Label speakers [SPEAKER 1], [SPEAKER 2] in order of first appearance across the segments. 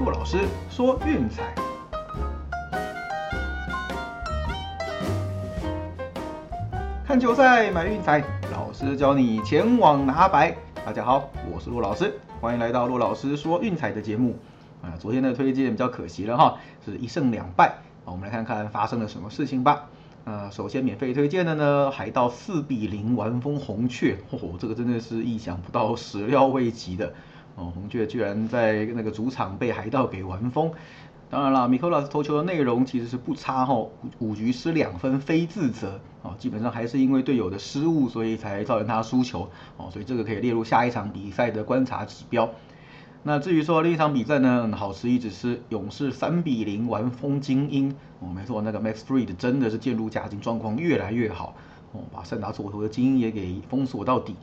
[SPEAKER 1] 骆老师说运彩，看球赛买运彩，老师教你前往拿白。大家好，我是陆老师，欢迎来到陆老师说运彩的节目。啊，昨天的推荐比较可惜了哈，是一胜两败。我们来看看发生了什么事情吧。呃，首先免费推荐的呢，海盗四比零完封红雀，嚯，这个真的是意想不到、始料未及的。哦，红雀居然在那个主场被海盗给完封。当然了，米克老师投球的内容其实是不差哈，五局失两分，非自责。哦，基本上还是因为队友的失误，所以才造成他输球。哦，所以这个可以列入下一场比赛的观察指标。那至于说另一场比赛呢，好吃一直是勇士三比零完封精英。哦，没错，那个 Max Freed 真的是渐入佳境，状况越来越好。哦，把圣达左投的精英也给封锁到底。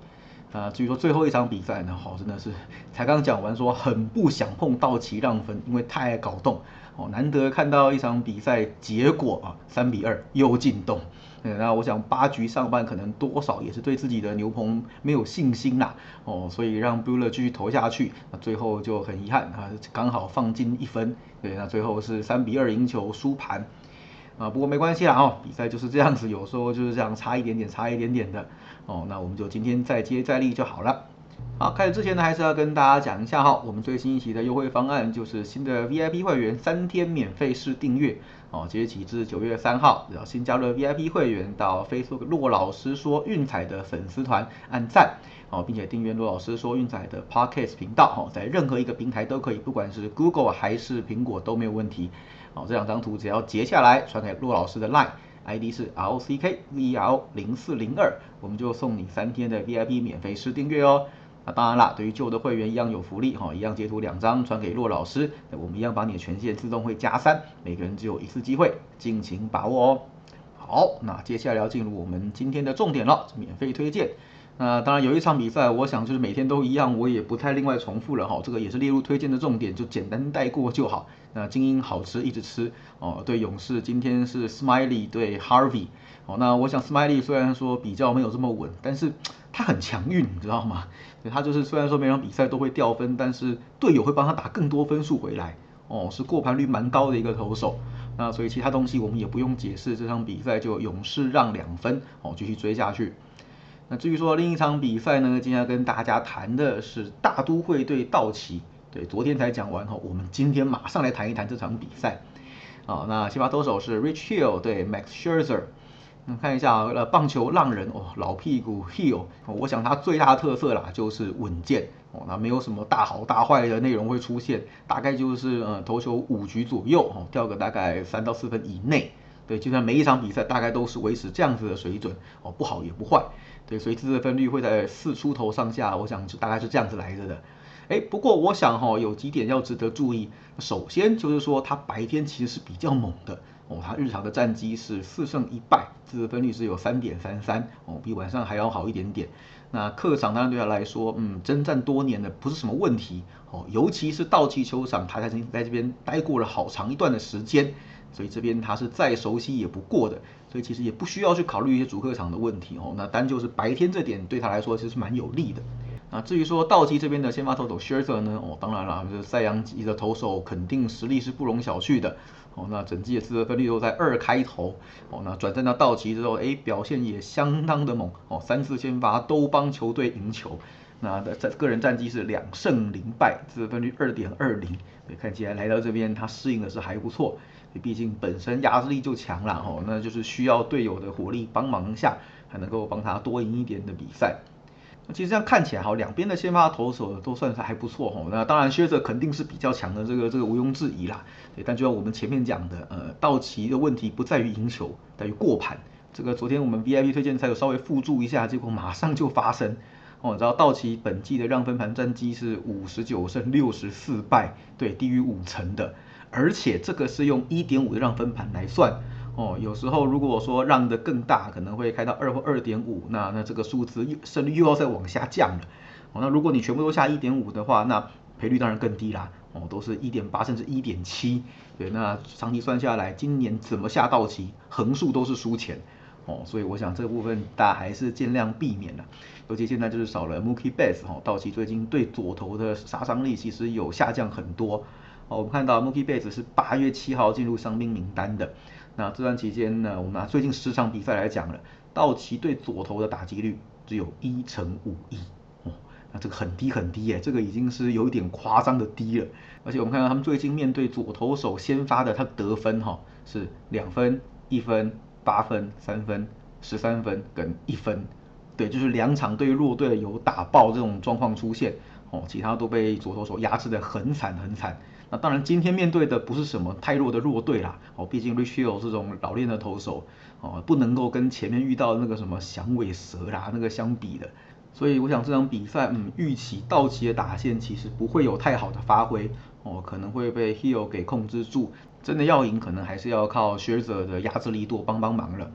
[SPEAKER 1] 啊，至于说最后一场比赛呢，好，真的是才刚讲完，说很不想碰道奇让分，因为太搞动。哦，难得看到一场比赛结果啊，三比二又进洞。嗯那我想八局上半可能多少也是对自己的牛棚没有信心啦。哦，所以让 Buller 继续投下去，那最后就很遗憾啊，刚好放进一分。对，那最后是三比二赢球输盘。啊，不过没关系啦，哦，比赛就是这样子，有时候就是这样差一点点，差一点点的。哦，那我们就今天再接再厉就好了。好，开始之前呢，还是要跟大家讲一下哈，我们最新一期的优惠方案就是新的 VIP 会员三天免费试订阅。哦，截止至九月三号，然后新加入 VIP 会员到 Facebook 骆老师说运彩的粉丝团按赞，哦，并且订阅骆老师说运彩的 Podcast 频道，哦，在任何一个平台都可以，不管是 Google 还是苹果都没有问题。哦，这两张图只要截下来传给骆老师的 Line，ID 是 RCKVL 零四零二，我们就送你三天的 VIP 免费试订阅哦。那当然啦，对于旧的会员一样有福利哈，一样截图两张传给骆老师，我们一样把你的权限自动会加三，每个人只有一次机会，尽情把握哦。好，那接下来要进入我们今天的重点了，免费推荐。那当然有一场比赛，我想就是每天都一样，我也不太另外重复了哈。这个也是列入推荐的重点，就简单带过就好。那精英好吃一直吃哦。对勇士今天是 Smiley 对 Harvey 哦。那我想 Smiley 虽然说比较没有这么稳，但是他很强运，你知道吗？对他就是虽然说每场比赛都会掉分，但是队友会帮他打更多分数回来哦，是过盘率蛮高的一个投手。那所以其他东西我们也不用解释，这场比赛就勇士让两分哦，继续追下去。那至于说另一场比赛呢，今天要跟大家谈的是大都会对道奇。对，昨天才讲完哈，我们今天马上来谈一谈这场比赛。啊，那先发投手是 Rich Hill 对 Max Scherzer。看一下呃，棒球浪人哦，老屁股 Hill，我想他最大的特色啦就是稳健哦，那没有什么大好大坏的内容会出现，大概就是呃投球五局左右哦，掉个大概三到四分以内。对，就算每一场比赛大概都是维持这样子的水准哦，不好也不坏。对，所以自责分率会在四出头上下，我想就大概是这样子来着的。哎，不过我想哈，有几点要值得注意。首先就是说，他白天其实是比较猛的哦，他日常的战绩是四胜一败，自责分率是有三点三三哦，比晚上还要好一点点。那客场当然对他来说，嗯，征战多年的不是什么问题哦，尤其是道奇球场，他曾经在这边待过了好长一段的时间。所以这边他是再熟悉也不过的，所以其实也不需要去考虑一些主客场的问题哦。那单就是白天这点对他来说其实蛮有利的。那至于说道奇这边的先发投手 Scherzer 呢，哦，当然了，就是赛扬级的投手，肯定实力是不容小觑的。哦，那整季的自责分率都在二开头。哦，那转战到道奇之后，哎，表现也相当的猛。哦，三次先发都帮球队赢球。那的在个人战绩是两胜零败，自责分率二点二零。对，看起来来到这边他适应的是还不错。毕竟本身压制力就强了哦，那就是需要队友的火力帮忙下，才能够帮他多赢一点的比赛。其实这样看起来哈，两边的先发投手都算是还不错哈。那当然靴子肯定是比较强的，这个这个毋庸置疑啦。对，但就像我们前面讲的，呃，道奇的问题不在于赢球，在于过盘。这个昨天我们 VIP 推荐才有稍微附注一下，结果马上就发生。哦，你知道道奇本季的让分盘战绩是五十九胜六十四败，对，低于五成的。而且这个是用一点五的让分盘来算哦，有时候如果说让的更大，可能会开到二或二点五，那那这个数字又胜率又要再往下降了。哦，那如果你全部都下一点五的话，那赔率当然更低啦。哦，都是一点八甚至一点七。对，那长期算下来，今年怎么下到期，横竖都是输钱。哦，所以我想这部分大家还是尽量避免了。尤其现在就是少了 Mookie Betts 哈，道奇最近对左投的杀伤力其实有下降很多。哦，我们看到 Mookie Betts 是八月七号进入伤兵名单的。那这段期间呢，我们拿最近十场比赛来讲了，道奇对左投的打击率只有一成五一。那这个很低很低耶，这个已经是有一点夸张的低了。而且我们看到他们最近面对左投手先发的，他得分哈是两分、一分、八分、三分、十三分跟一分。对，就是两场对弱队有打爆这种状况出现哦，其他都被左投手压制的很惨很惨。那当然今天面对的不是什么太弱的弱队啦，哦，毕竟 Rich Hill 这种老练的投手哦，不能够跟前面遇到那个什么响尾蛇啦那个相比的。所以我想这场比赛，嗯，预期道奇的打线其实不会有太好的发挥哦，可能会被 Hill 给控制住。真的要赢，可能还是要靠学者的压制力度帮帮忙了。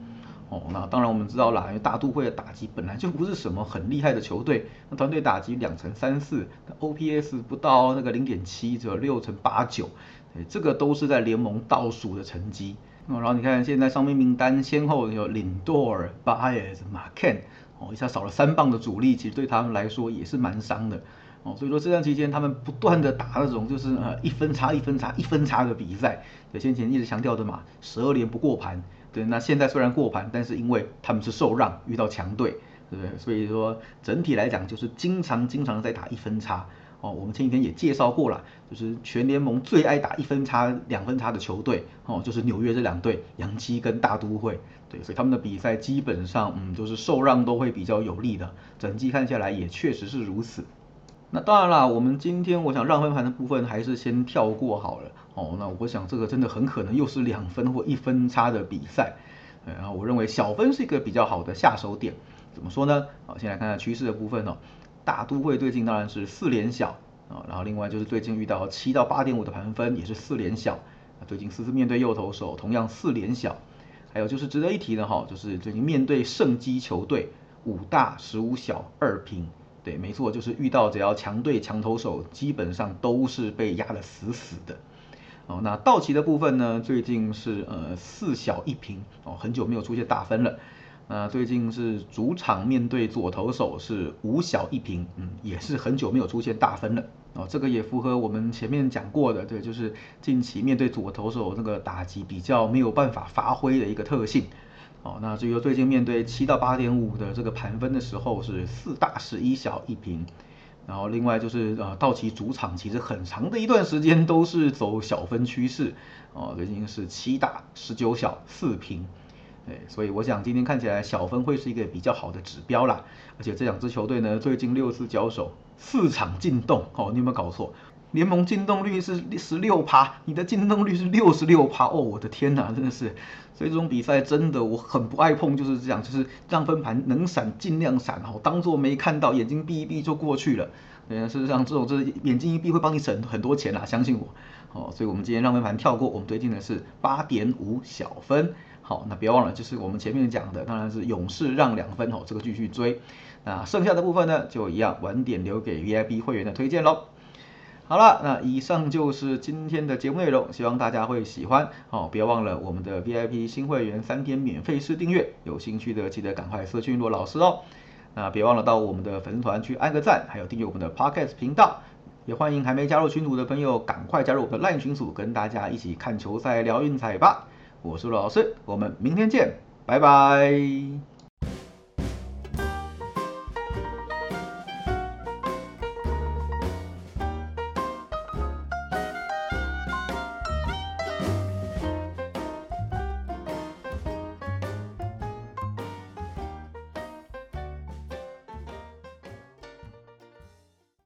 [SPEAKER 1] 哦，那当然我们知道啦，因为大都会的打击本来就不是什么很厉害的球队，那团队打击两成三四，OPS 不到那个零点七，只有六成八九，这个都是在联盟倒数的成绩。然后你看现在上面名单先后有领多尔、巴耶斯、马肯。哦，一下少了三棒的主力，其实对他们来说也是蛮伤的。哦，所以说这段期间他们不断的打那种就是呃一分差一分差一分差的比赛。对，先前一直强调的嘛，十二连不过盘。对，那现在虽然过盘，但是因为他们是受让，遇到强队，对不对？所以说整体来讲就是经常经常在打一分差。哦，我们前几天也介绍过了，就是全联盟最爱打一分差、两分差的球队，哦，就是纽约这两队，洋基跟大都会。对，所以他们的比赛基本上，嗯，就是受让都会比较有利的。整季看下来也确实是如此。那当然啦，我们今天我想让分盘的部分还是先跳过好了。哦，那我想这个真的很可能又是两分或一分差的比赛。然后我认为小分是一个比较好的下手点。怎么说呢？好，先来看下趋势的部分哦。大都会最近当然是四连小啊，然后另外就是最近遇到七到八点五的盘分也是四连小，最近四次面对右投手同样四连小，还有就是值得一提的哈，就是最近面对胜基球队五大十五小二平，对，没错，就是遇到只要强队强投手基本上都是被压得死死的。哦，那道奇的部分呢，最近是呃四小一平哦，很久没有出现大分了。那最近是主场面对左投手是五小一平，嗯，也是很久没有出现大分了哦。这个也符合我们前面讲过的，对，就是近期面对左投手那个打击比较没有办法发挥的一个特性哦。那至于最近面对七到八点五的这个盘分的时候是四大十一小一平，然后另外就是呃道奇主场其实很长的一段时间都是走小分趋势哦，最近是七大十九小四平。对，所以我想今天看起来小分会是一个比较好的指标啦。而且这两支球队呢，最近六次交手，四场进洞哦，你有没有搞错？联盟进洞率是十六趴，你的进洞率是六十六趴哦，我的天哪，真的是。所以这种比赛真的我很不爱碰，就是这样，就是让分盘能闪尽量闪哦，当做没看到，眼睛闭一闭就过去了。对，事实上这种就是眼睛一闭会帮你省很多钱啦，相信我。哦，所以我们今天让分盘跳过，我们推荐的是八点五小分。好，那别忘了，就是我们前面讲的，当然是勇士让两分哦，这个继续追。那剩下的部分呢，就一样晚点留给 VIP 会员的推荐喽。好了，那以上就是今天的节目内容，希望大家会喜欢哦。别忘了我们的 VIP 新会员三天免费试订阅，有兴趣的记得赶快私讯罗老师哦。那别忘了到我们的粉丝团去按个赞，还有订阅我们的 Podcast 频道。也欢迎还没加入群组的朋友赶快加入我们的 LINE 群组，跟大家一起看球赛聊运彩吧。我是罗老师，我们明天见，拜拜。